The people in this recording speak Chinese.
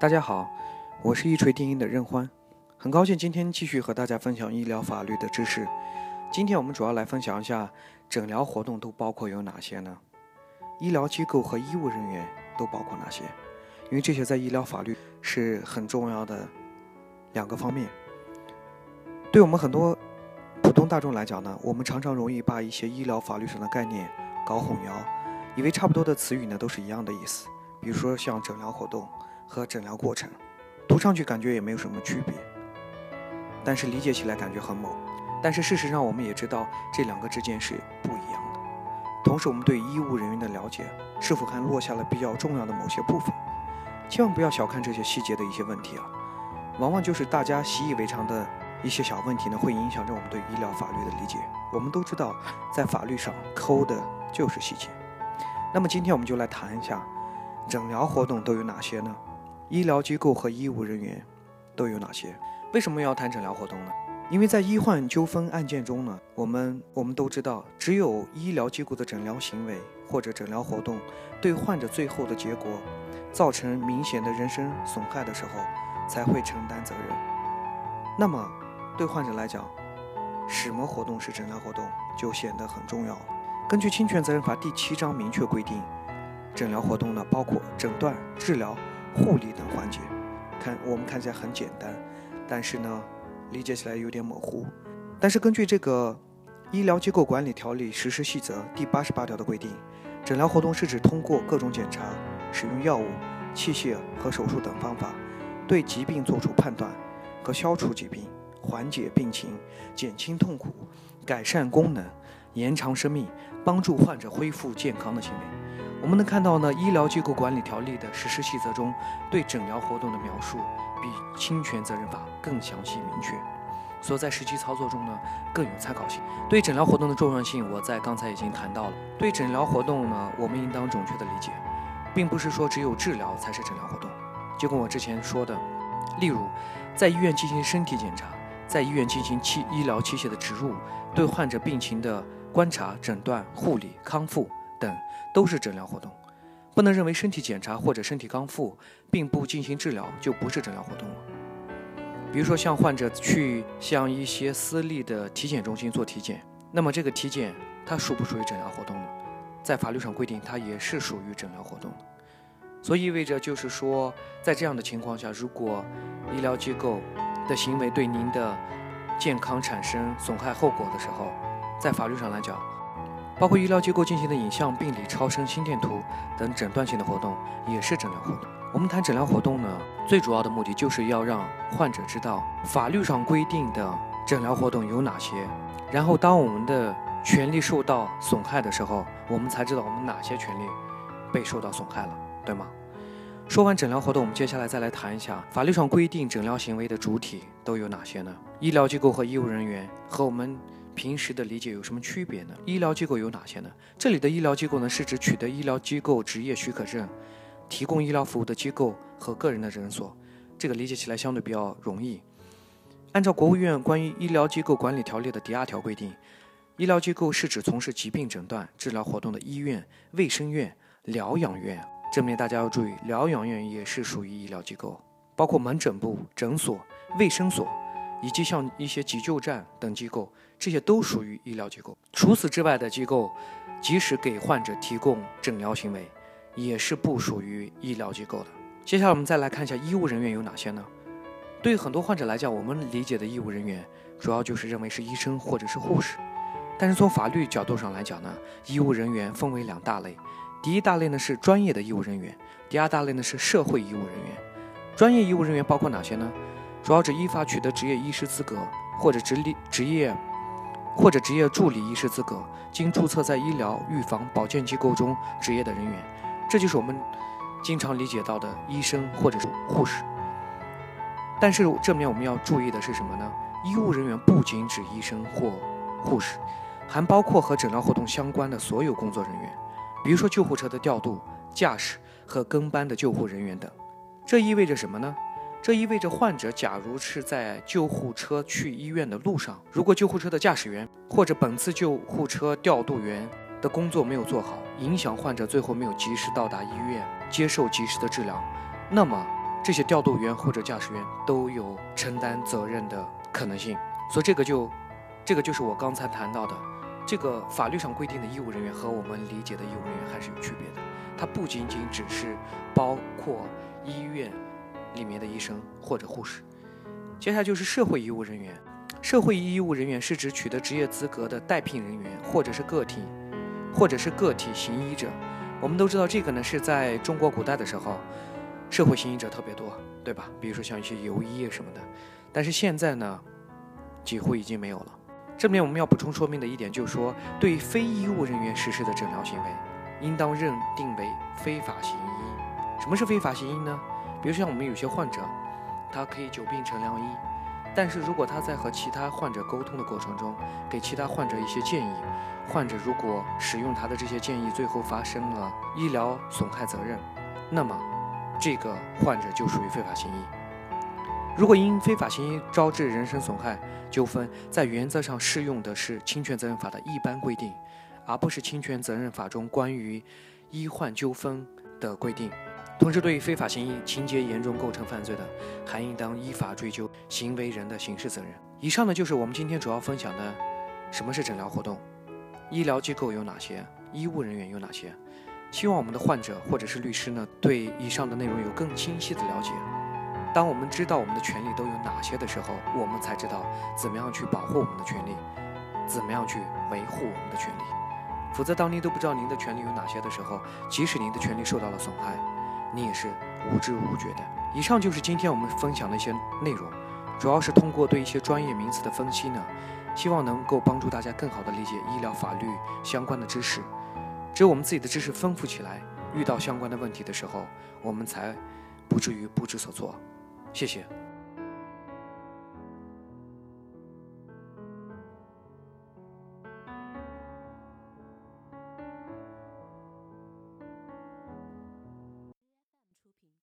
大家好，我是一锤定音的任欢，很高兴今天继续和大家分享医疗法律的知识。今天我们主要来分享一下诊疗活动都包括有哪些呢？医疗机构和医务人员都包括哪些？因为这些在医疗法律是很重要的两个方面。对我们很多普通大众来讲呢，我们常常容易把一些医疗法律上的概念搞混淆，以为差不多的词语呢都是一样的意思。比如说像诊疗活动。和诊疗过程，读上去感觉也没有什么区别，但是理解起来感觉很猛。但是事实上，我们也知道这两个之间是不一样的。同时，我们对医务人员的了解是否还落下了比较重要的某些部分？千万不要小看这些细节的一些问题啊，往往就是大家习以为常的一些小问题呢，会影响着我们对医疗法律的理解。我们都知道，在法律上抠的就是细节。那么今天我们就来谈一下诊疗活动都有哪些呢？医疗机构和医务人员都有哪些？为什么要谈诊疗活动呢？因为在医患纠纷案件中呢，我们我们都知道，只有医疗机构的诊疗行为或者诊疗活动对患者最后的结果造成明显的人身损害的时候，才会承担责任。那么，对患者来讲，什么活动是诊疗活动就显得很重要了。根据侵权责任法第七章明确规定，诊疗活动呢包括诊断、治疗。护理等环节，看我们看起来很简单，但是呢，理解起来有点模糊。但是根据这个《医疗机构管理条例实施细则》第八十八条的规定，诊疗活动是指通过各种检查、使用药物、器械和手术等方法，对疾病作出判断和消除疾病、缓解病情、减轻痛苦、改善功能、延长生命、帮助患者恢复健康的行为。我们能看到呢，《医疗机构管理条例》的实施细则中对诊疗活动的描述比侵权责任法更详细明确，所在实际操作中呢更有参考性。对诊疗活动的重要性，我在刚才已经谈到了。对诊疗活动呢，我们应当准确的理解，并不是说只有治疗才是诊疗活动。就跟我之前说的，例如在医院进行身体检查，在医院进行器医疗器械的植入，对患者病情的观察、诊断、护理、康复等。都是诊疗活动，不能认为身体检查或者身体康复并不进行治疗就不是诊疗活动了。比如说，像患者去向一些私立的体检中心做体检，那么这个体检它属不属于诊疗活动呢？在法律上规定，它也是属于诊疗活动的。所以意味着就是说，在这样的情况下，如果医疗机构的行为对您的健康产生损害后果的时候，在法律上来讲，包括医疗机构进行的影像、病理、超声、心电图等诊断性的活动，也是诊疗活动。我们谈诊疗活动呢，最主要的目的就是要让患者知道法律上规定的诊疗活动有哪些，然后当我们的权利受到损害的时候，我们才知道我们哪些权利被受到损害了，对吗？说完诊疗活动，我们接下来再来谈一下法律上规定诊疗行为的主体都有哪些呢？医疗机构和医务人员和我们。平时的理解有什么区别呢？医疗机构有哪些呢？这里的医疗机构呢，是指取得医疗机构执业许可证、提供医疗服务的机构和个人的诊所。这个理解起来相对比较容易。按照国务院关于医疗机构管理条例的第二条规定，医疗机构是指从事疾病诊断、治疗活动的医院、卫生院、疗养院。这里面大家要注意，疗养院也是属于医疗机构，包括门诊部、诊所、卫生所。以及像一些急救站等机构，这些都属于医疗机构。除此之外的机构，即使给患者提供诊疗行为，也是不属于医疗机构的。接下来我们再来看一下医务人员有哪些呢？对于很多患者来讲，我们理解的医务人员主要就是认为是医生或者是护士。但是从法律角度上来讲呢，医务人员分为两大类。第一大类呢是专业的医务人员，第二大类呢是社会医务人员。专业医务人员包括哪些呢？主要指依法取得执业医师资格或者执立职业或者职业助理医师资格，经注册在医疗、预防、保健机构中执业的人员，这就是我们经常理解到的医生或者是护士。但是这面我们要注意的是什么呢？医务人员不仅指医生或护士，还包括和诊疗活动相关的所有工作人员，比如说救护车的调度、驾驶和跟班的救护人员等。这意味着什么呢？这意味着，患者假如是在救护车去医院的路上，如果救护车的驾驶员或者本次救护车调度员的工作没有做好，影响患者最后没有及时到达医院接受及时的治疗，那么这些调度员或者驾驶员都有承担责任的可能性。所以这个就，这个就是我刚才谈到的，这个法律上规定的医务人员和我们理解的医务人员还是有区别的。它不仅仅只是包括医院里面的医生或者护士。接下来就是社会医务人员。社会医务人员是指取得职业资格的待聘人员，或者是个体，或者是个体行医者。我们都知道，这个呢是在中国古代的时候，社会行医者特别多，对吧？比如说像一些游医什么的。但是现在呢，几乎已经没有了。这里面我们要补充说明的一点就是说，对非医务人员实施的诊疗行为，应当认定为非法行医。什么是非法行医呢？比如像我们有些患者，他可以久病成良医。但是如果他在和其他患者沟通的过程中，给其他患者一些建议，患者如果使用他的这些建议，最后发生了医疗损害责任，那么这个患者就属于非法行医。如果因非法行医招致人身损害纠纷，在原则上适用的是侵权责任法的一般规定，而不是侵权责任法中关于医患纠纷的规定。同时，对于非法行医、情节严重构成犯罪的，还应当依法追究行为人的刑事责任。以上呢，就是我们今天主要分享的，什么是诊疗活动，医疗机构有哪些，医务人员有哪些。希望我们的患者或者是律师呢，对以上的内容有更清晰的了解。当我们知道我们的权利都有哪些的时候，我们才知道怎么样去保护我们的权利，怎么样去维护我们的权利。否则，当您都不知道您的权利有哪些的时候，即使您的权利受到了损害，你也是无知无觉的。以上就是今天我们分享的一些内容，主要是通过对一些专业名词的分析呢，希望能够帮助大家更好的理解医疗法律相关的知识。只有我们自己的知识丰富起来，遇到相关的问题的时候，我们才不至于不知所措。谢谢。